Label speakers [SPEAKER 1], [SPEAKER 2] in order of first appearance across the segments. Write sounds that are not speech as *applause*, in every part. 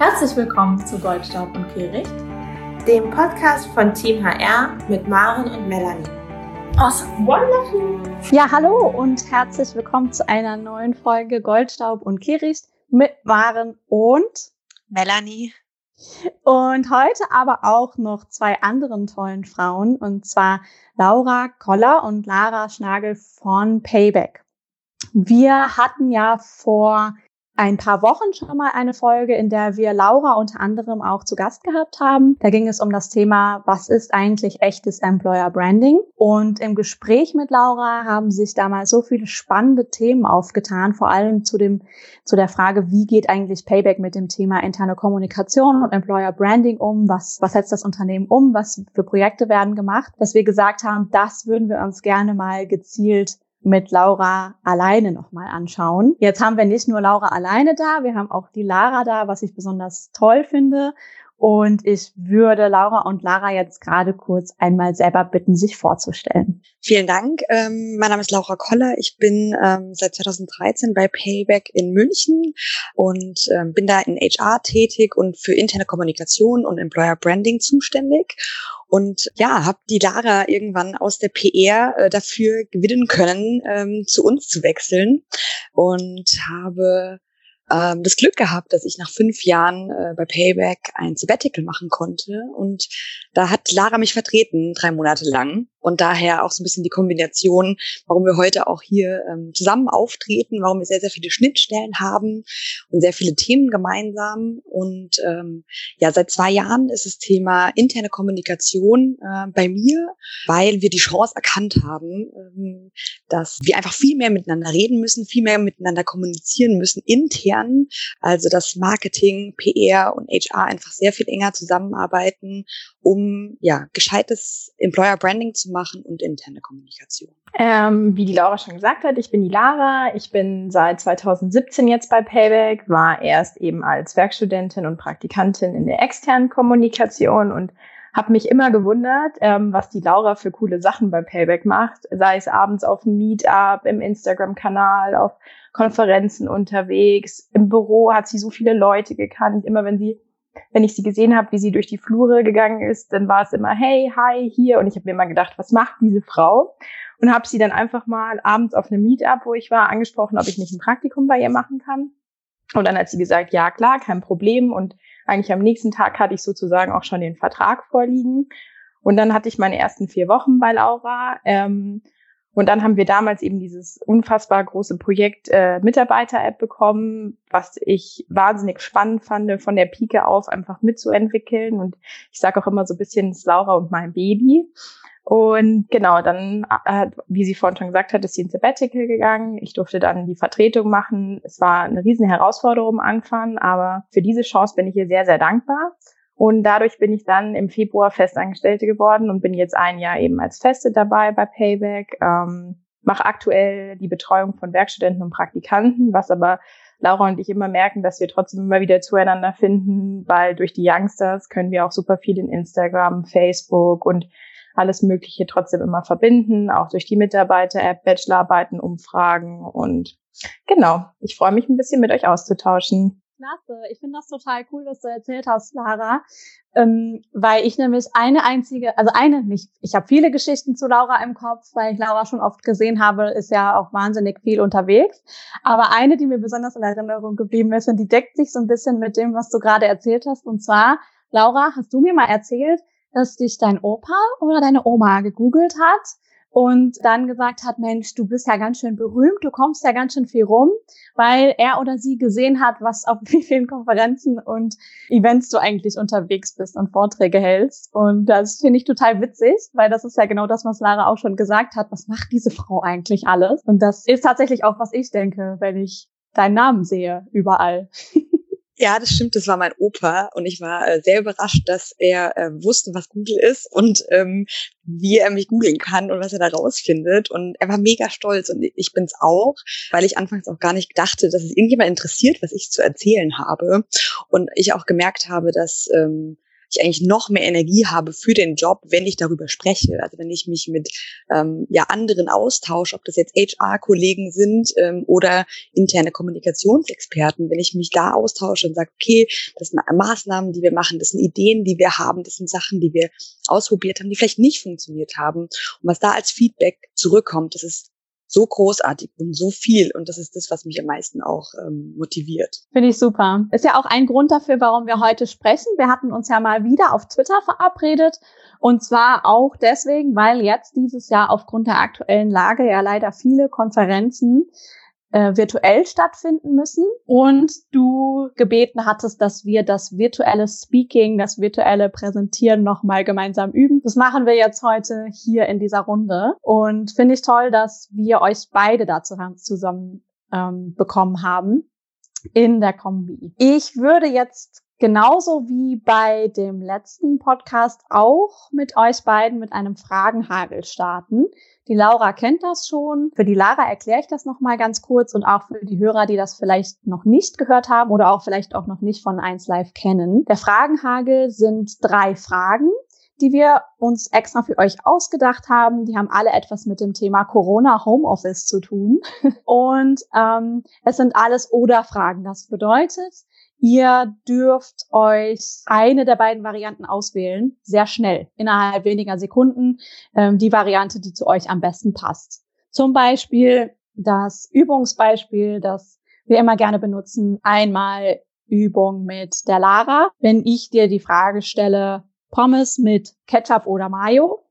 [SPEAKER 1] Herzlich willkommen zu Goldstaub und Kehricht,
[SPEAKER 2] dem Podcast von Team HR mit Maren und Melanie.
[SPEAKER 1] Awesome, wonderful.
[SPEAKER 3] Ja, hallo und herzlich willkommen zu einer neuen Folge Goldstaub und Kehricht mit Maren und
[SPEAKER 2] Melanie.
[SPEAKER 3] Und heute aber auch noch zwei anderen tollen Frauen, und zwar Laura Koller und Lara Schnagel von Payback. Wir hatten ja vor ein paar Wochen schon mal eine Folge, in der wir Laura unter anderem auch zu Gast gehabt haben. Da ging es um das Thema, was ist eigentlich echtes Employer Branding? Und im Gespräch mit Laura haben sich damals so viele spannende Themen aufgetan, vor allem zu dem, zu der Frage, wie geht eigentlich Payback mit dem Thema interne Kommunikation und Employer Branding um? Was, was setzt das Unternehmen um? Was für Projekte werden gemacht? Dass wir gesagt haben, das würden wir uns gerne mal gezielt mit Laura alleine nochmal anschauen. Jetzt haben wir nicht nur Laura alleine da, wir haben auch die Lara da, was ich besonders toll finde. Und ich würde Laura und Lara jetzt gerade kurz einmal selber bitten, sich vorzustellen.
[SPEAKER 4] Vielen Dank. Ähm, mein Name ist Laura Koller. Ich bin ähm, seit 2013 bei Payback in München und ähm, bin da in HR tätig und für interne Kommunikation und Employer Branding zuständig. Und ja, habe die Lara irgendwann aus der PR äh, dafür gewinnen können, ähm, zu uns zu wechseln und habe ähm, das Glück gehabt, dass ich nach fünf Jahren äh, bei Payback ein Sabbatical machen konnte. Und da hat Lara mich vertreten, drei Monate lang. Und daher auch so ein bisschen die Kombination, warum wir heute auch hier ähm, zusammen auftreten, warum wir sehr, sehr viele Schnittstellen haben und sehr viele Themen gemeinsam. Und ähm, ja, seit zwei Jahren ist das Thema interne Kommunikation äh, bei mir, weil wir die Chance erkannt haben, ähm, dass wir einfach viel mehr miteinander reden müssen, viel mehr miteinander kommunizieren müssen intern. Also dass Marketing, PR und HR einfach sehr viel enger zusammenarbeiten, um ja gescheites Employer Branding zu machen und interne Kommunikation?
[SPEAKER 1] Ähm, wie die Laura schon gesagt hat, ich bin die Lara. Ich bin seit 2017 jetzt bei Payback, war erst eben als Werkstudentin und Praktikantin in der externen Kommunikation und habe mich immer gewundert, ähm, was die Laura für coole Sachen bei Payback macht, sei es abends auf dem Meetup, im Instagram-Kanal, auf Konferenzen unterwegs, im Büro hat sie so viele Leute gekannt. Immer wenn sie wenn ich sie gesehen habe, wie sie durch die Flure gegangen ist, dann war es immer, hey, hi, hier. Und ich habe mir immer gedacht, was macht diese Frau? Und habe sie dann einfach mal abends auf einem Meetup, wo ich war, angesprochen, ob ich nicht ein Praktikum bei ihr machen kann. Und dann hat sie gesagt, ja klar, kein Problem. Und eigentlich am nächsten Tag hatte ich sozusagen auch schon den Vertrag vorliegen. Und dann hatte ich meine ersten vier Wochen bei Laura. Ähm, und dann haben wir damals eben dieses unfassbar große Projekt äh, Mitarbeiter-App bekommen, was ich wahnsinnig spannend fand, von der Pike auf einfach mitzuentwickeln. Und ich sage auch immer so ein bisschen, es Laura und mein Baby. Und genau, dann, äh, wie sie vorhin schon gesagt hat, ist sie ins Sabbatical gegangen. Ich durfte dann die Vertretung machen. Es war eine riesen Herausforderung am Anfang, aber für diese Chance bin ich ihr sehr, sehr dankbar. Und dadurch bin ich dann im Februar Festangestellte geworden und bin jetzt ein Jahr eben als Feste dabei bei Payback. Ähm, mache aktuell die Betreuung von Werkstudenten und Praktikanten, was aber Laura und ich immer merken, dass wir trotzdem immer wieder zueinander finden, weil durch die Youngsters können wir auch super viel in Instagram, Facebook und alles Mögliche trotzdem immer verbinden, auch durch die Mitarbeiter-App, Bachelorarbeiten, Umfragen und genau, ich freue mich ein bisschen mit euch auszutauschen.
[SPEAKER 3] Klasse. Ich finde das total cool, was du erzählt hast, Lara. Ähm, weil ich nämlich eine einzige, also eine nicht, ich habe viele Geschichten zu Laura im Kopf, weil ich Laura schon oft gesehen habe, ist ja auch wahnsinnig viel unterwegs. Aber eine, die mir besonders in Erinnerung geblieben ist, und die deckt sich so ein bisschen mit dem, was du gerade erzählt hast. Und zwar, Laura, hast du mir mal erzählt, dass dich dein Opa oder deine Oma gegoogelt hat und dann gesagt hat, Mensch, du bist ja ganz schön berühmt, du kommst ja ganz schön viel rum, weil er oder sie gesehen hat, was auf *laughs* wie vielen Konferenzen und Events du eigentlich unterwegs bist und Vorträge hältst. Und das finde ich total witzig, weil das ist ja genau das, was Lara auch schon gesagt hat. Was macht diese Frau eigentlich alles? Und das ist tatsächlich auch, was ich denke, wenn ich deinen Namen sehe, überall. *laughs*
[SPEAKER 4] Ja, das stimmt, das war mein Opa und ich war äh, sehr überrascht, dass er äh, wusste, was Google ist und ähm, wie er mich googeln kann und was er da rausfindet. Und er war mega stolz und ich bin's auch, weil ich anfangs auch gar nicht dachte, dass es irgendjemand interessiert, was ich zu erzählen habe. Und ich auch gemerkt habe, dass ähm, ich eigentlich noch mehr Energie habe für den Job, wenn ich darüber spreche. Also wenn ich mich mit ähm, ja anderen austausche, ob das jetzt HR-Kollegen sind ähm, oder interne Kommunikationsexperten, wenn ich mich da austausche und sage, okay, das sind Maßnahmen, die wir machen, das sind Ideen, die wir haben, das sind Sachen, die wir ausprobiert haben, die vielleicht nicht funktioniert haben. Und was da als Feedback zurückkommt, das ist so großartig und so viel. Und das ist das, was mich am meisten auch ähm, motiviert.
[SPEAKER 3] Finde ich super. Ist ja auch ein Grund dafür, warum wir heute sprechen. Wir hatten uns ja mal wieder auf Twitter verabredet. Und zwar auch deswegen, weil jetzt dieses Jahr aufgrund der aktuellen Lage ja leider viele Konferenzen äh, virtuell stattfinden müssen und du gebeten hattest, dass wir das virtuelle Speaking, das virtuelle Präsentieren nochmal gemeinsam üben. Das machen wir jetzt heute hier in dieser Runde und finde ich toll, dass wir euch beide dazu zusammen ähm, bekommen haben in der Kombi. Ich würde jetzt genauso wie bei dem letzten Podcast auch mit euch beiden mit einem Fragenhagel starten. Die Laura kennt das schon. Für die Lara erkläre ich das nochmal ganz kurz und auch für die Hörer, die das vielleicht noch nicht gehört haben oder auch vielleicht auch noch nicht von 1 Live kennen. Der Fragenhagel sind drei Fragen die wir uns extra für euch ausgedacht haben. Die haben alle etwas mit dem Thema Corona Homeoffice zu tun. *laughs* Und ähm, es sind alles Oder-Fragen. Das bedeutet, Ihr dürft euch eine der beiden Varianten auswählen, sehr schnell, innerhalb weniger Sekunden, ähm, die Variante, die zu euch am besten passt. Zum Beispiel das Übungsbeispiel, das wir immer gerne benutzen, einmal Übung mit der Lara. Wenn ich dir die Frage stelle, Pommes mit Ketchup oder Mayo,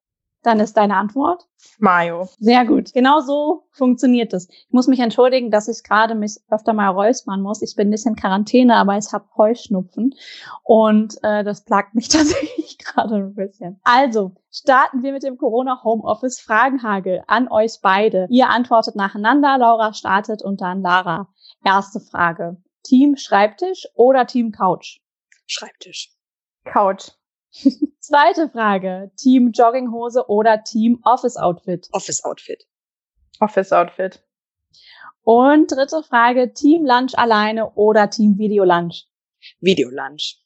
[SPEAKER 3] dann ist deine Antwort?
[SPEAKER 1] Mayo.
[SPEAKER 3] Sehr gut. Genau so funktioniert es. Ich muss mich entschuldigen, dass ich gerade mich öfter mal räuspern muss. Ich bin nicht in Quarantäne, aber ich habe Heuschnupfen und äh, das plagt mich *laughs* tatsächlich gerade ein bisschen. Also starten wir mit dem Corona Homeoffice Fragenhagel an euch beide. Ihr antwortet nacheinander. Laura startet und dann Lara. Erste Frage. Team Schreibtisch oder Team Couch?
[SPEAKER 4] Schreibtisch.
[SPEAKER 1] Couch. *laughs*
[SPEAKER 3] Zweite Frage. Team Jogginghose oder Team Office Outfit?
[SPEAKER 4] Office Outfit.
[SPEAKER 1] Office Outfit.
[SPEAKER 3] Und dritte Frage. Team Lunch alleine oder Team Video Lunch?
[SPEAKER 4] Video Lunch.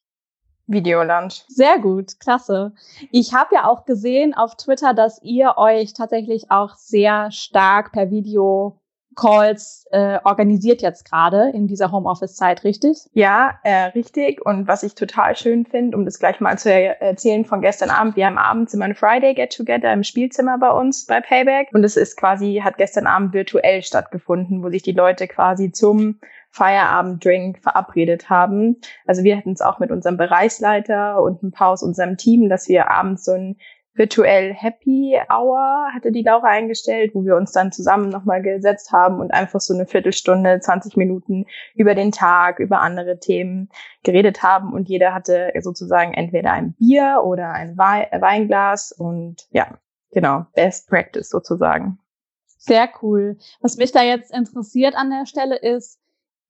[SPEAKER 1] Video Lunch.
[SPEAKER 3] Sehr gut, klasse. Ich habe ja auch gesehen auf Twitter, dass ihr euch tatsächlich auch sehr stark per Video Calls äh, organisiert jetzt gerade in dieser Homeoffice-Zeit, richtig?
[SPEAKER 1] Ja, äh, richtig. Und was ich total schön finde, um das gleich mal zu erzählen von gestern Abend, wir haben abends immer ein Friday Get Together im Spielzimmer bei uns bei Payback. Und es ist quasi, hat gestern Abend virtuell stattgefunden, wo sich die Leute quasi zum Feierabenddrink verabredet haben. Also wir hatten es auch mit unserem Bereichsleiter und ein paar aus unserem Team, dass wir abends so ein virtuell Happy Hour hatte die Laura eingestellt, wo wir uns dann zusammen nochmal gesetzt haben und einfach so eine Viertelstunde, 20 Minuten über den Tag, über andere Themen geredet haben und jeder hatte sozusagen entweder ein Bier oder ein Weinglas und ja, genau, Best Practice sozusagen.
[SPEAKER 3] Sehr cool. Was mich da jetzt interessiert an der Stelle ist,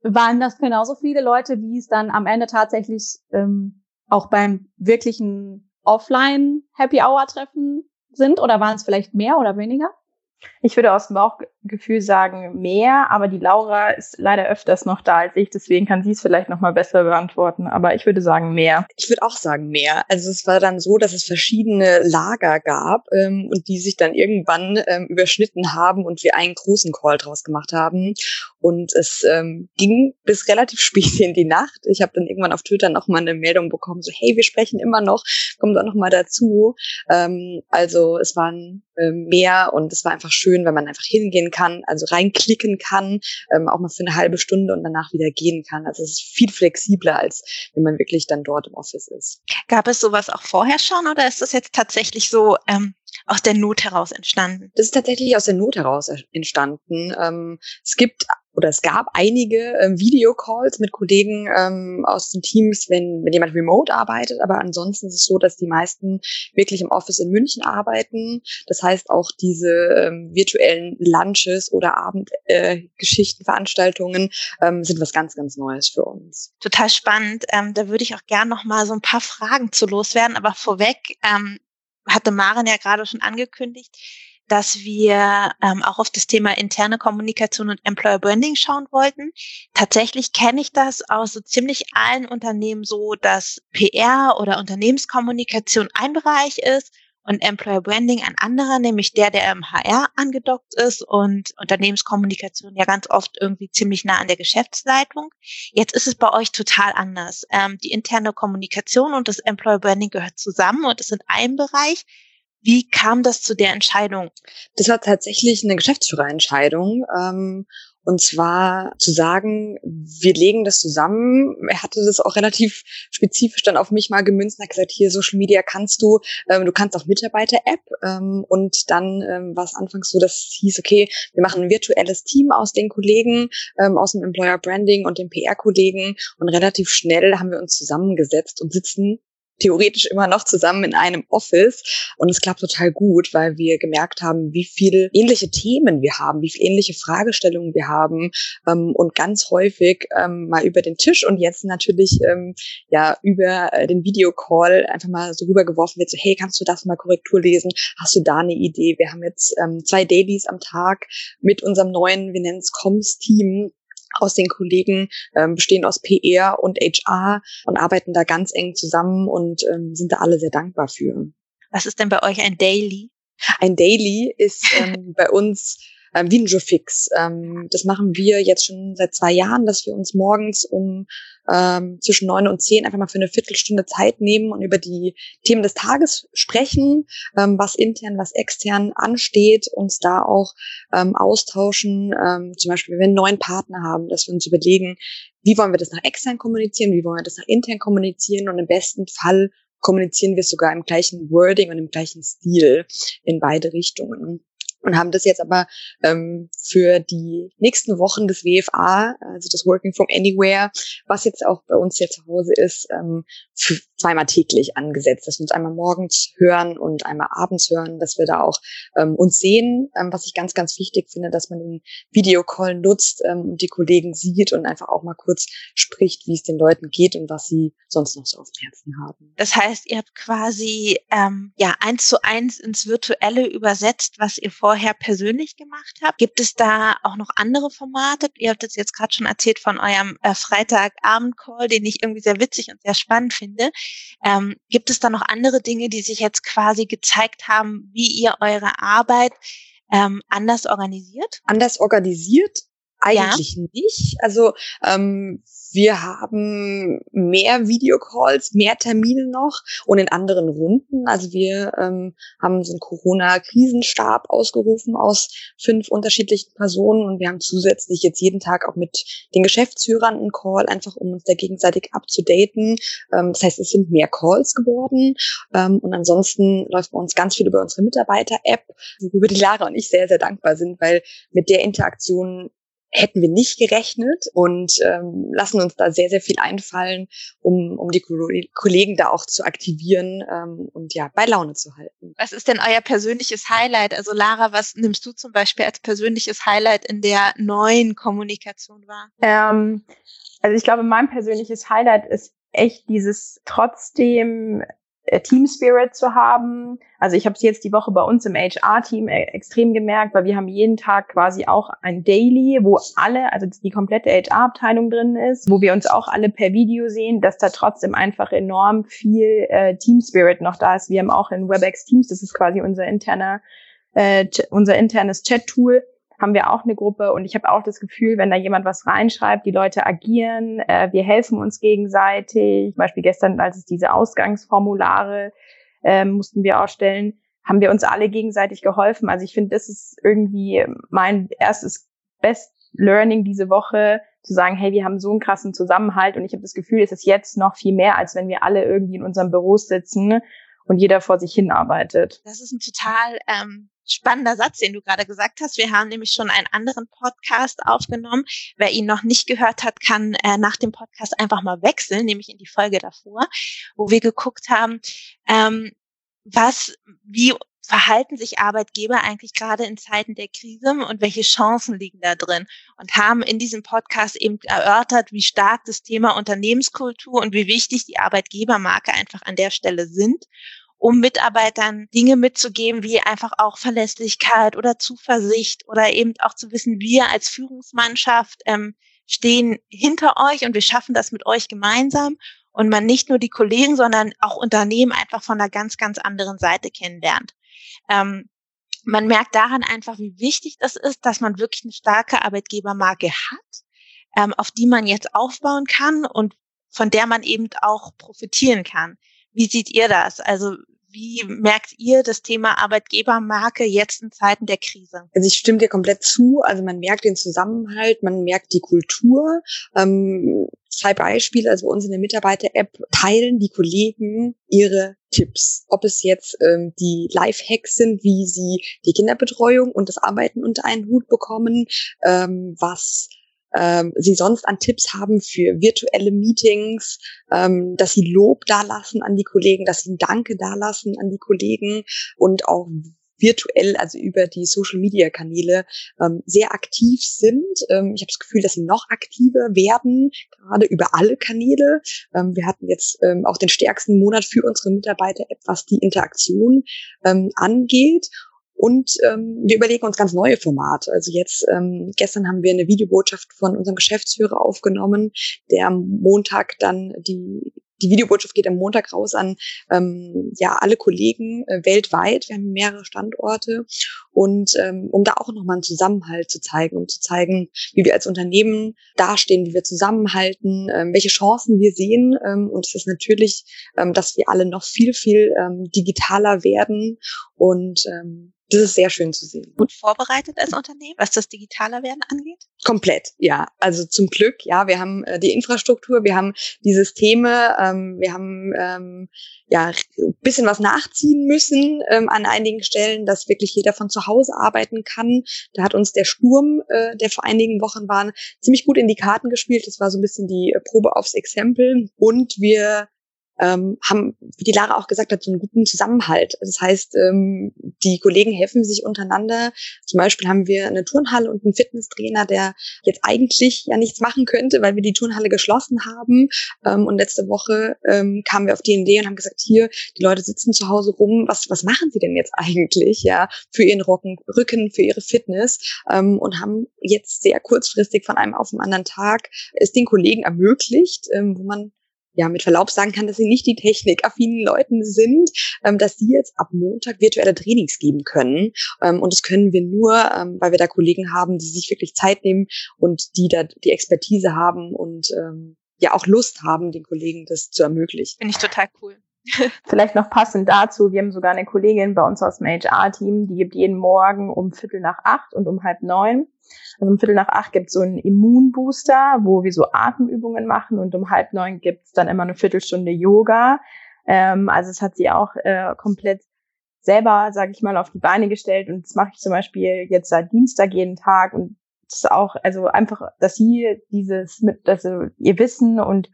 [SPEAKER 3] waren das genauso viele Leute, wie es dann am Ende tatsächlich ähm, auch beim wirklichen Offline-Happy Hour-Treffen sind oder waren es vielleicht mehr oder weniger?
[SPEAKER 1] Ich würde aus dem Bauchgefühl sagen mehr, aber die Laura ist leider öfters noch da als ich, deswegen kann sie es vielleicht noch mal besser beantworten. Aber ich würde sagen mehr.
[SPEAKER 4] Ich würde auch sagen mehr. Also es war dann so, dass es verschiedene Lager gab ähm, und die sich dann irgendwann ähm, überschnitten haben und wir einen großen Call draus gemacht haben. Und es ähm, ging bis relativ spät in die Nacht. Ich habe dann irgendwann auf Twitter noch mal eine Meldung bekommen, so hey, wir sprechen immer noch, kommt auch noch mal dazu. Ähm, also es waren ähm, mehr und es war einfach schön, wenn man einfach hingehen kann, also reinklicken kann, ähm, auch mal für eine halbe Stunde und danach wieder gehen kann. Also es ist viel flexibler, als wenn man wirklich dann dort im Office ist.
[SPEAKER 5] Gab es sowas auch vorher schon oder ist das jetzt tatsächlich so ähm, aus der Not heraus entstanden?
[SPEAKER 4] Das ist tatsächlich aus der Not heraus entstanden. Ähm, es gibt oder es gab einige ähm, Videocalls mit Kollegen ähm, aus den Teams, wenn, wenn jemand remote arbeitet, aber ansonsten ist es so, dass die meisten wirklich im Office in München arbeiten. Das heißt auch diese ähm, virtuellen Lunches oder Abendgeschichten, äh, Veranstaltungen ähm, sind was ganz, ganz Neues für uns.
[SPEAKER 5] Total spannend. Ähm, da würde ich auch gern noch mal so ein paar Fragen zu loswerden, aber vorweg ähm, hatte Maren ja gerade schon angekündigt, dass wir ähm, auch auf das Thema interne Kommunikation und Employer Branding schauen wollten. Tatsächlich kenne ich das aus so ziemlich allen Unternehmen so, dass PR oder Unternehmenskommunikation ein Bereich ist und Employer Branding ein anderer, nämlich der, der im HR angedockt ist und Unternehmenskommunikation ja ganz oft irgendwie ziemlich nah an der Geschäftsleitung. Jetzt ist es bei euch total anders. Ähm, die interne Kommunikation und das Employer Branding gehört zusammen und ist in einem Bereich. Wie kam das zu der Entscheidung?
[SPEAKER 4] Das war tatsächlich eine Geschäftsführerentscheidung. Ähm, und zwar zu sagen, wir legen das zusammen. Er hatte das auch relativ spezifisch dann auf mich mal gemünzt und hat gesagt, hier Social Media kannst du, ähm, du kannst auch Mitarbeiter-App. Ähm, und dann ähm, war es anfangs so, dass es hieß, okay, wir machen ein virtuelles Team aus den Kollegen, ähm, aus dem Employer Branding und den PR-Kollegen. Und relativ schnell haben wir uns zusammengesetzt und sitzen theoretisch immer noch zusammen in einem Office und es klappt total gut, weil wir gemerkt haben, wie viele ähnliche Themen wir haben, wie viele ähnliche Fragestellungen wir haben ähm, und ganz häufig ähm, mal über den Tisch und jetzt natürlich ähm, ja über äh, den Videocall einfach mal so rübergeworfen wird, so hey, kannst du das mal Korrektur lesen? Hast du da eine Idee? Wir haben jetzt ähm, zwei Dailies am Tag mit unserem neuen, wir nennen es Comms-Team aus den Kollegen, ähm, bestehen aus PR und HR und arbeiten da ganz eng zusammen und ähm, sind da alle sehr dankbar für.
[SPEAKER 5] Was ist denn bei euch ein Daily?
[SPEAKER 4] Ein Daily ist *laughs* ähm, bei uns ähm, wie ein Jofix. Ähm, das machen wir jetzt schon seit zwei Jahren, dass wir uns morgens um ähm, zwischen neun und zehn einfach mal für eine Viertelstunde Zeit nehmen und über die Themen des Tages sprechen, ähm, was intern, was extern ansteht, uns da auch ähm, austauschen. Ähm, zum Beispiel, wenn wir einen neuen Partner haben, dass wir uns überlegen, wie wollen wir das nach extern kommunizieren, wie wollen wir das nach intern kommunizieren und im besten Fall kommunizieren wir sogar im gleichen Wording und im gleichen Stil in beide Richtungen und haben das jetzt aber ähm, für die nächsten Wochen des WFA, also das Working from Anywhere, was jetzt auch bei uns hier zu Hause ist, ähm, für zweimal täglich angesetzt, dass wir uns einmal morgens hören und einmal abends hören, dass wir da auch ähm, uns sehen, ähm, was ich ganz, ganz wichtig finde, dass man den Videocall nutzt ähm, und die Kollegen sieht und einfach auch mal kurz spricht, wie es den Leuten geht und was sie sonst noch so auf dem Herzen haben.
[SPEAKER 5] Das heißt, ihr habt quasi ähm, ja eins zu eins ins Virtuelle übersetzt, was ihr vor vorher persönlich gemacht habt. Gibt es da auch noch andere Formate? Ihr habt es jetzt gerade schon erzählt von eurem äh, Freitagabend-Call, den ich irgendwie sehr witzig und sehr spannend finde. Ähm, gibt es da noch andere Dinge, die sich jetzt quasi gezeigt haben, wie ihr eure Arbeit ähm, anders organisiert?
[SPEAKER 4] Anders organisiert? Eigentlich ja. nicht. Also ähm, wir haben mehr Videocalls, mehr Termine noch und in anderen Runden. Also wir ähm, haben so einen Corona-Krisenstab ausgerufen aus fünf unterschiedlichen Personen und wir haben zusätzlich jetzt jeden Tag auch mit den Geschäftsführern einen Call, einfach um uns da gegenseitig abzudaten. Ähm, das heißt, es sind mehr Calls geworden ähm, und ansonsten läuft bei uns ganz viel über unsere Mitarbeiter-App, worüber die Lara und ich sehr, sehr dankbar sind, weil mit der Interaktion hätten wir nicht gerechnet und ähm, lassen uns da sehr, sehr viel einfallen, um, um die Kollegen da auch zu aktivieren ähm, und ja, bei Laune zu halten.
[SPEAKER 5] Was ist denn euer persönliches Highlight? Also Lara, was nimmst du zum Beispiel als persönliches Highlight in der neuen Kommunikation wahr?
[SPEAKER 1] Ähm, also ich glaube, mein persönliches Highlight ist echt dieses trotzdem Team Spirit zu haben. Also ich habe es jetzt die Woche bei uns im HR-Team äh, extrem gemerkt, weil wir haben jeden Tag quasi auch ein Daily, wo alle, also die komplette HR-Abteilung drin ist, wo wir uns auch alle per Video sehen, dass da trotzdem einfach enorm viel äh, Team Spirit noch da ist. Wir haben auch in WebEx Teams, das ist quasi unser interner, äh, unser internes Chat-Tool, haben wir auch eine Gruppe und ich habe auch das Gefühl, wenn da jemand was reinschreibt, die Leute agieren, äh, wir helfen uns gegenseitig. Zum Beispiel gestern, als es diese Ausgangsformulare äh, mussten wir ausstellen, haben wir uns alle gegenseitig geholfen. Also ich finde, das ist irgendwie mein erstes Best Learning diese Woche, zu sagen, hey, wir haben so einen krassen Zusammenhalt und ich habe das Gefühl, es ist jetzt noch viel mehr, als wenn wir alle irgendwie in unserem Büro sitzen und jeder vor sich hin arbeitet.
[SPEAKER 5] Das ist ein total ähm, spannender Satz, den du gerade gesagt hast. Wir haben nämlich schon einen anderen Podcast aufgenommen. Wer ihn noch nicht gehört hat, kann äh, nach dem Podcast einfach mal wechseln, nämlich in die Folge davor, wo wir geguckt haben, ähm, was, wie verhalten sich Arbeitgeber eigentlich gerade in Zeiten der Krise und welche Chancen liegen da drin? Und haben in diesem Podcast eben erörtert, wie stark das Thema Unternehmenskultur und wie wichtig die Arbeitgebermarke einfach an der Stelle sind um Mitarbeitern Dinge mitzugeben, wie einfach auch Verlässlichkeit oder Zuversicht oder eben auch zu wissen, wir als Führungsmannschaft ähm, stehen hinter euch und wir schaffen das mit euch gemeinsam und man nicht nur die Kollegen, sondern auch Unternehmen einfach von einer ganz, ganz anderen Seite kennenlernt. Ähm, man merkt daran einfach, wie wichtig das ist, dass man wirklich eine starke Arbeitgebermarke hat, ähm, auf die man jetzt aufbauen kann und von der man eben auch profitieren kann. Wie seht ihr das? Also wie merkt ihr das Thema Arbeitgebermarke jetzt in Zeiten der Krise?
[SPEAKER 4] Also ich stimme dir komplett zu. Also man merkt den Zusammenhalt, man merkt die Kultur. Ähm, zwei Beispiele. Also bei uns in der Mitarbeiter-App teilen die Kollegen ihre Tipps. Ob es jetzt ähm, die Live-Hacks sind, wie sie die Kinderbetreuung und das Arbeiten unter einen Hut bekommen, ähm, was ähm, sie sonst an Tipps haben für virtuelle Meetings, ähm, dass sie Lob dalassen an die Kollegen, dass sie Danke dalassen an die Kollegen und auch virtuell, also über die Social-Media-Kanäle ähm, sehr aktiv sind. Ähm, ich habe das Gefühl, dass sie noch aktiver werden, gerade über alle Kanäle. Ähm, wir hatten jetzt ähm, auch den stärksten Monat für unsere Mitarbeiter-App, was die Interaktion ähm, angeht. Und ähm, wir überlegen uns ganz neue Formate. Also jetzt, ähm, gestern haben wir eine Videobotschaft von unserem Geschäftsführer aufgenommen, der am Montag dann die die Videobotschaft geht am Montag raus an ähm, ja alle Kollegen äh, weltweit. Wir haben mehrere Standorte und ähm, um da auch nochmal einen Zusammenhalt zu zeigen, um zu zeigen, wie wir als Unternehmen dastehen, wie wir zusammenhalten, ähm, welche Chancen wir sehen. Ähm, und es ist natürlich, ähm, dass wir alle noch viel viel ähm, digitaler werden und ähm, das ist sehr schön zu sehen.
[SPEAKER 5] Gut vorbereitet als Unternehmen, was das digitaler werden angeht?
[SPEAKER 4] Komplett, ja. Also zum Glück, ja, wir haben äh, die Infrastruktur, wir haben die Systeme, ähm, wir haben ähm, ja ein bisschen was nachziehen müssen ähm, an einigen Stellen, dass wirklich jeder von zu Hause arbeiten kann. Da hat uns der Sturm, äh, der vor einigen Wochen war, ziemlich gut in die Karten gespielt. Das war so ein bisschen die äh, Probe aufs Exempel. Und wir ähm, haben, wie die Lara auch gesagt hat, so einen guten Zusammenhalt. Das heißt, ähm, die Kollegen helfen sich untereinander. Zum Beispiel haben wir eine Turnhalle und einen Fitnesstrainer, der jetzt eigentlich ja nichts machen könnte, weil wir die Turnhalle geschlossen haben. Ähm, und letzte Woche ähm, kamen wir auf die Idee und haben gesagt, hier, die Leute sitzen zu Hause rum, was, was machen sie denn jetzt *laughs* eigentlich, ja, für ihren Rücken, Rücken für ihre Fitness ähm, und haben jetzt sehr kurzfristig von einem auf den anderen Tag es den Kollegen ermöglicht, ähm, wo man ja mit Verlaub sagen kann, dass sie nicht die technikaffinen Leuten sind, ähm, dass sie jetzt ab Montag virtuelle Trainings geben können. Ähm, und das können wir nur, ähm, weil wir da Kollegen haben, die sich wirklich Zeit nehmen und die da die Expertise haben und ähm, ja auch Lust haben, den Kollegen das zu ermöglichen.
[SPEAKER 5] Finde ich total cool.
[SPEAKER 1] Vielleicht noch passend dazu, wir haben sogar eine Kollegin bei uns aus dem HR-Team, die gibt jeden Morgen um Viertel nach acht und um halb neun also um Viertel nach acht gibt es so einen Immunbooster, wo wir so Atemübungen machen und um halb neun gibt es dann immer eine Viertelstunde Yoga. Ähm, also es hat sie auch äh, komplett selber, sage ich mal, auf die Beine gestellt und das mache ich zum Beispiel jetzt seit Dienstag jeden Tag und auch, also einfach, dass sie dieses mit, also ihr Wissen und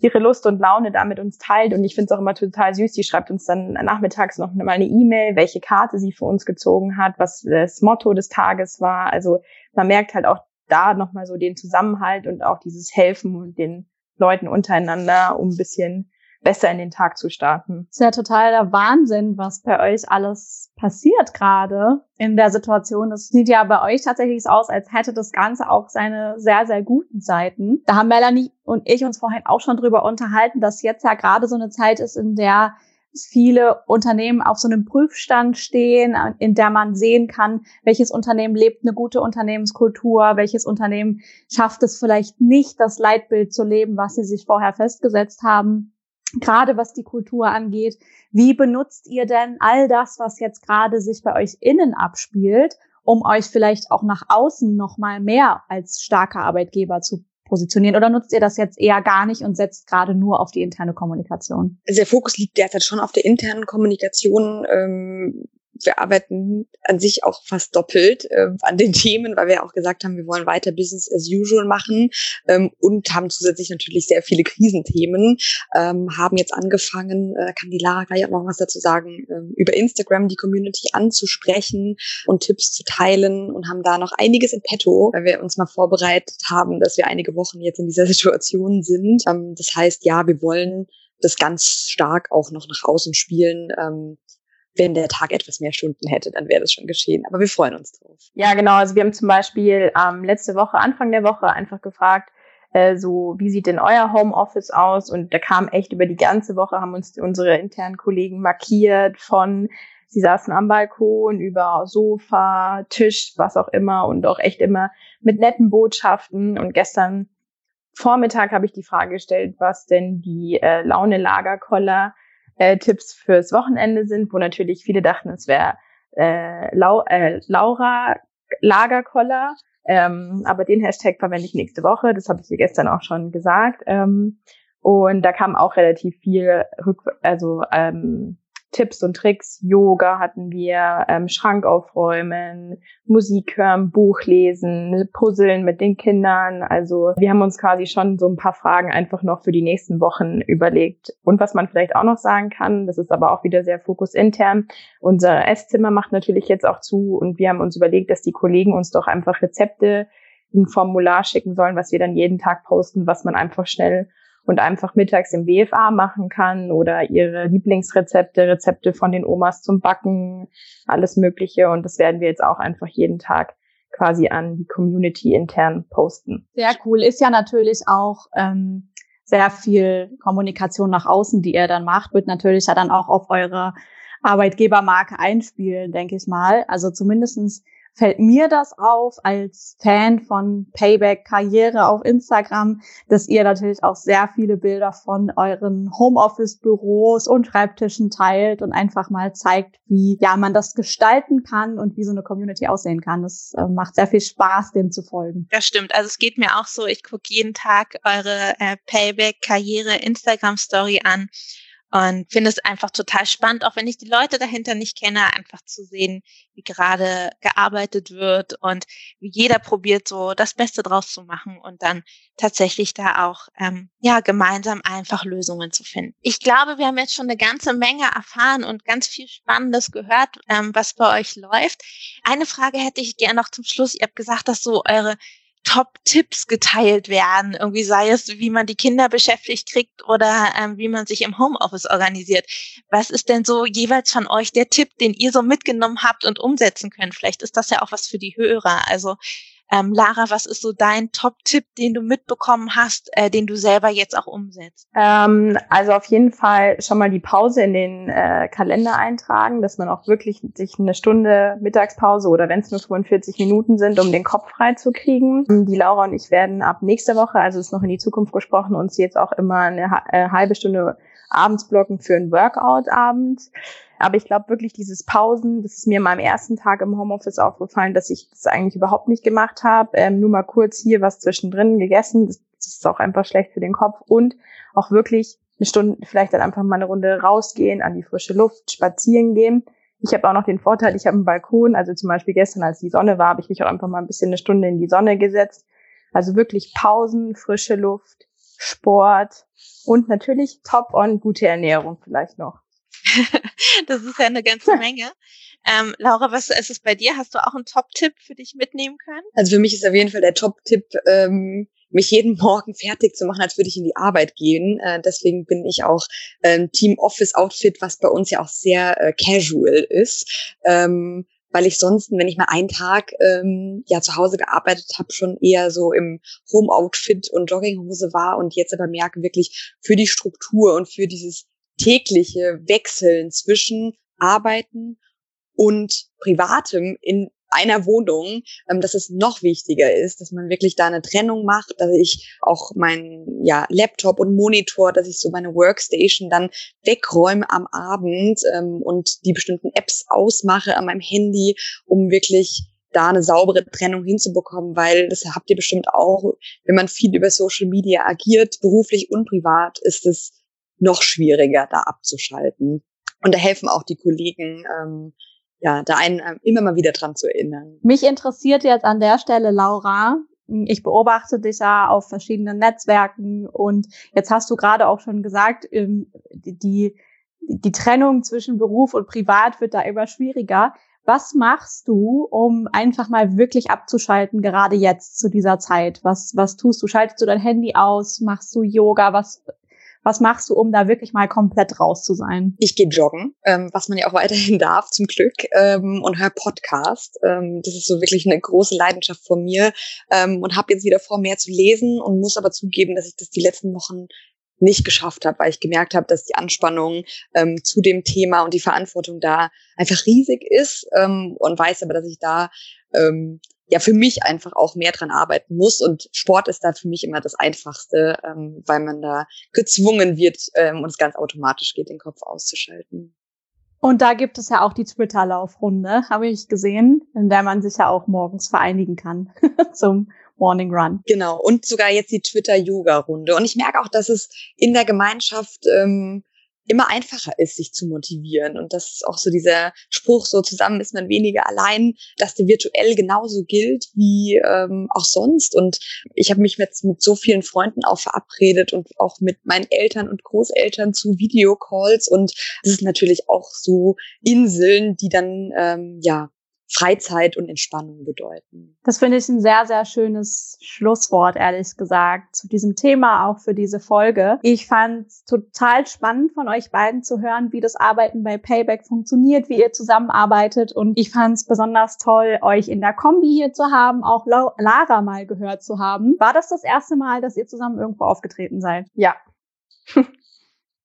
[SPEAKER 1] ihre Lust und Laune da mit uns teilt. Und ich finde es auch immer total süß. Die schreibt uns dann nachmittags noch mal eine E-Mail, welche Karte sie für uns gezogen hat, was das Motto des Tages war. Also man merkt halt auch da nochmal so den Zusammenhalt und auch dieses Helfen den Leuten untereinander, um ein bisschen besser in den Tag zu starten.
[SPEAKER 3] Das ist ja total der Wahnsinn, was bei euch alles passiert gerade in der Situation. Das sieht ja bei euch tatsächlich aus, als hätte das Ganze auch seine sehr, sehr guten Seiten. Da haben Melanie und ich uns vorhin auch schon drüber unterhalten, dass jetzt ja gerade so eine Zeit ist, in der viele Unternehmen auf so einem Prüfstand stehen, in der man sehen kann, welches Unternehmen lebt eine gute Unternehmenskultur, welches Unternehmen schafft es vielleicht nicht, das Leitbild zu leben, was sie sich vorher festgesetzt haben. Gerade was die Kultur angeht. Wie benutzt ihr denn all das, was jetzt gerade sich bei euch innen abspielt, um euch vielleicht auch nach außen noch mal mehr als starker Arbeitgeber zu positionieren? Oder nutzt ihr das jetzt eher gar nicht und setzt gerade nur auf die interne Kommunikation?
[SPEAKER 4] Also der Fokus liegt derzeit schon auf der internen Kommunikation. Ähm wir arbeiten an sich auch fast doppelt äh, an den *laughs* Themen, weil wir auch gesagt haben, wir wollen weiter Business as usual machen ähm, und haben zusätzlich natürlich sehr viele Krisenthemen. Ähm, haben jetzt angefangen, äh, kann die Lara gleich auch noch was dazu sagen, äh, über Instagram die Community anzusprechen und Tipps zu teilen und haben da noch einiges in petto, weil wir uns mal vorbereitet haben, dass wir einige Wochen jetzt in dieser *laughs* Situation sind. Ähm, das heißt, ja, wir wollen das ganz stark auch noch nach außen spielen. Ähm, wenn der Tag etwas mehr Stunden hätte, dann wäre das schon geschehen. Aber wir freuen uns drauf.
[SPEAKER 1] Ja, genau. Also wir haben zum Beispiel ähm, letzte Woche, Anfang der Woche einfach gefragt, äh, so, wie sieht denn euer Homeoffice aus? Und da kam echt über die ganze Woche, haben uns unsere internen Kollegen markiert von, sie saßen am Balkon, über Sofa, Tisch, was auch immer und auch echt immer mit netten Botschaften. Und gestern Vormittag habe ich die Frage gestellt, was denn die äh, Laune-Lagerkoller äh, Tipps fürs Wochenende sind, wo natürlich viele dachten, es wäre äh, Lau äh, Laura Lagerkoller. Ähm, aber den Hashtag verwende ich nächste Woche. Das habe ich dir gestern auch schon gesagt. Ähm, und da kam auch relativ viel Rück also ähm, Tipps und Tricks. Yoga hatten wir, ähm, Schrank aufräumen, Musik hören, Buch lesen, Puzzeln mit den Kindern. Also wir haben uns quasi schon so ein paar Fragen einfach noch für die nächsten Wochen überlegt. Und was man vielleicht auch noch sagen kann, das ist aber auch wieder sehr fokusintern. Unser Esszimmer macht natürlich jetzt auch zu und wir haben uns überlegt, dass die Kollegen uns doch einfach Rezepte ein Formular schicken sollen, was wir dann jeden Tag posten, was man einfach schnell und einfach mittags im BFA machen kann oder ihre Lieblingsrezepte, Rezepte von den Omas zum Backen, alles Mögliche. Und das werden wir jetzt auch einfach jeden Tag quasi an die Community intern posten.
[SPEAKER 3] Sehr cool. Ist ja natürlich auch ähm, sehr viel Kommunikation nach außen, die ihr dann macht, wird natürlich ja dann auch auf eure Arbeitgebermarke einspielen, denke ich mal. Also zumindestens fällt mir das auf als Fan von Payback Karriere auf Instagram, dass ihr natürlich auch sehr viele Bilder von euren Homeoffice Büros und Schreibtischen teilt und einfach mal zeigt, wie ja man das gestalten kann und wie so eine Community aussehen kann. Das äh, macht sehr viel Spaß, dem zu folgen.
[SPEAKER 5] Das stimmt. Also es geht mir auch so. Ich gucke jeden Tag eure äh, Payback Karriere Instagram Story an und finde es einfach total spannend, auch wenn ich die Leute dahinter nicht kenne, einfach zu sehen, wie gerade gearbeitet wird und wie jeder probiert, so das Beste draus zu machen und dann tatsächlich da auch ähm, ja gemeinsam einfach Lösungen zu finden. Ich glaube, wir haben jetzt schon eine ganze Menge erfahren und ganz viel Spannendes gehört, ähm, was bei euch läuft. Eine Frage hätte ich gerne noch zum Schluss. Ihr habt gesagt, dass so eure Top-Tipps geteilt werden. Irgendwie sei es, wie man die Kinder beschäftigt kriegt oder ähm, wie man sich im Homeoffice organisiert. Was ist denn so jeweils von euch der Tipp, den ihr so mitgenommen habt und umsetzen könnt? Vielleicht ist das ja auch was für die Hörer. Also ähm, Lara, was ist so dein Top-Tipp, den du mitbekommen hast, äh, den du selber jetzt auch umsetzt?
[SPEAKER 1] Ähm, also auf jeden Fall schon mal die Pause in den äh, Kalender eintragen, dass man auch wirklich sich eine Stunde Mittagspause oder wenn es nur 45 Minuten sind, um den Kopf frei zu kriegen. Die Laura und ich werden ab nächster Woche, also ist noch in die Zukunft gesprochen, uns jetzt auch immer eine äh, halbe Stunde abends blocken für ein Workout abends. Aber ich glaube wirklich dieses Pausen, das ist mir mal am ersten Tag im Homeoffice aufgefallen, dass ich das eigentlich überhaupt nicht gemacht habe. Ähm, nur mal kurz hier was zwischendrin gegessen. Das, das ist auch einfach schlecht für den Kopf. Und auch wirklich eine Stunde, vielleicht dann einfach mal eine Runde rausgehen, an die frische Luft, spazieren gehen. Ich habe auch noch den Vorteil, ich habe einen Balkon. Also zum Beispiel gestern, als die Sonne war, habe ich mich auch einfach mal ein bisschen eine Stunde in die Sonne gesetzt. Also wirklich Pausen, frische Luft, Sport und natürlich top-on gute Ernährung vielleicht noch. *laughs*
[SPEAKER 5] das ist ja eine ganze Menge. Ähm, Laura, was ist es bei dir? Hast du auch einen Top-Tipp für dich mitnehmen können?
[SPEAKER 4] Also für mich ist auf jeden Fall der Top-Tipp, ähm, mich jeden *laughs* Morgen fertig zu machen, als würde ich in die Arbeit gehen. Äh, deswegen bin ich auch ähm, Team Office Outfit, was bei uns ja auch sehr äh, casual ist. Ähm, weil ich sonst, wenn ich mal einen Tag ähm, ja zu Hause gearbeitet habe, schon eher so im Home-Outfit und Jogginghose war und jetzt aber merke wirklich für die Struktur und für dieses tägliche Wechseln zwischen Arbeiten und Privatem in einer Wohnung, ähm, dass es noch wichtiger ist, dass man wirklich da eine Trennung macht, dass ich auch mein ja, Laptop und Monitor, dass ich so meine Workstation dann wegräume am Abend ähm, und die bestimmten Apps ausmache an meinem Handy, um wirklich da eine saubere Trennung hinzubekommen, weil das habt ihr bestimmt auch, wenn man viel über Social Media agiert, beruflich und privat, ist es noch schwieriger, da abzuschalten. Und da helfen auch die Kollegen, ähm, ja, da einen ähm, immer mal wieder dran zu erinnern.
[SPEAKER 3] Mich interessiert jetzt an der Stelle, Laura, ich beobachte dich ja auf verschiedenen Netzwerken und jetzt hast du gerade auch schon gesagt, ähm, die, die Trennung zwischen Beruf und Privat wird da immer schwieriger. Was machst du, um einfach mal wirklich abzuschalten, gerade jetzt zu dieser Zeit? Was, was tust du? Schaltest du dein Handy aus? Machst du Yoga? Was, was machst du, um da wirklich mal komplett raus zu sein?
[SPEAKER 4] Ich gehe joggen, ähm, was man ja auch *laughs* weiterhin darf, zum Glück, ähm, und höre Podcast. Ähm, das ist so wirklich eine große Leidenschaft von mir ähm, und habe jetzt wieder vor, mehr zu lesen und muss aber zugeben, dass ich das die letzten Wochen nicht geschafft habe, weil ich gemerkt habe, dass die Anspannung ähm, zu dem Thema und die Verantwortung da einfach riesig ist ähm, und weiß aber, dass ich da ähm, ja für mich einfach auch mehr dran arbeiten muss. Und Sport ist da für mich immer das Einfachste, ähm, weil man da gezwungen wird ähm, und es ganz automatisch geht, den Kopf auszuschalten.
[SPEAKER 3] Und da gibt es ja auch die Twitter-Laufrunde, habe ich gesehen, in der man sich ja auch morgens vereinigen kann *laughs* zum Morning Run.
[SPEAKER 4] Genau, und sogar jetzt die Twitter-Yoga-Runde. Und ich merke auch, dass es in der Gemeinschaft ähm, immer einfacher ist, sich zu motivieren. Und das ist auch so dieser Spruch, so zusammen ist man weniger allein, dass der virtuell genauso gilt wie ähm, auch sonst. Und ich habe mich jetzt mit so vielen Freunden auch verabredet und auch mit meinen Eltern und Großeltern zu Videocalls. Und das ist natürlich auch so Inseln, die dann ähm, ja Freizeit und Entspannung bedeuten.
[SPEAKER 3] Das finde ich ein sehr, sehr schönes Schlusswort, ehrlich gesagt, zu diesem Thema, auch für diese Folge. Ich fand es total spannend von euch beiden zu hören, wie das Arbeiten bei Payback funktioniert, wie ihr zusammenarbeitet. Und ich fand es besonders toll, euch in der Kombi hier zu haben, auch Lara mal gehört zu haben. War das das erste Mal, dass ihr zusammen irgendwo aufgetreten seid?
[SPEAKER 1] Ja. *laughs*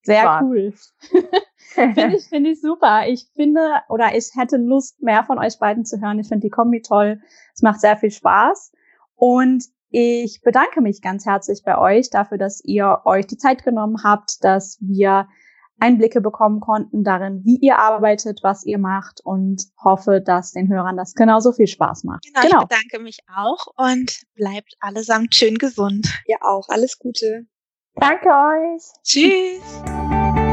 [SPEAKER 3] Sehr War. cool. *laughs* finde *laughs* ich, finde ich super. Ich finde, oder ich hätte Lust, mehr von euch beiden zu hören. Ich finde die Kombi toll. Es macht sehr viel Spaß. Und ich bedanke mich ganz herzlich bei euch dafür, dass ihr euch die Zeit genommen habt, dass wir Einblicke bekommen konnten darin, wie ihr arbeitet, was ihr macht und hoffe, dass den Hörern das genauso viel Spaß macht.
[SPEAKER 5] Genau, genau. ich bedanke mich auch und bleibt allesamt schön gesund.
[SPEAKER 4] Ja auch, alles Gute.
[SPEAKER 1] Danke euch.
[SPEAKER 5] Tschüss.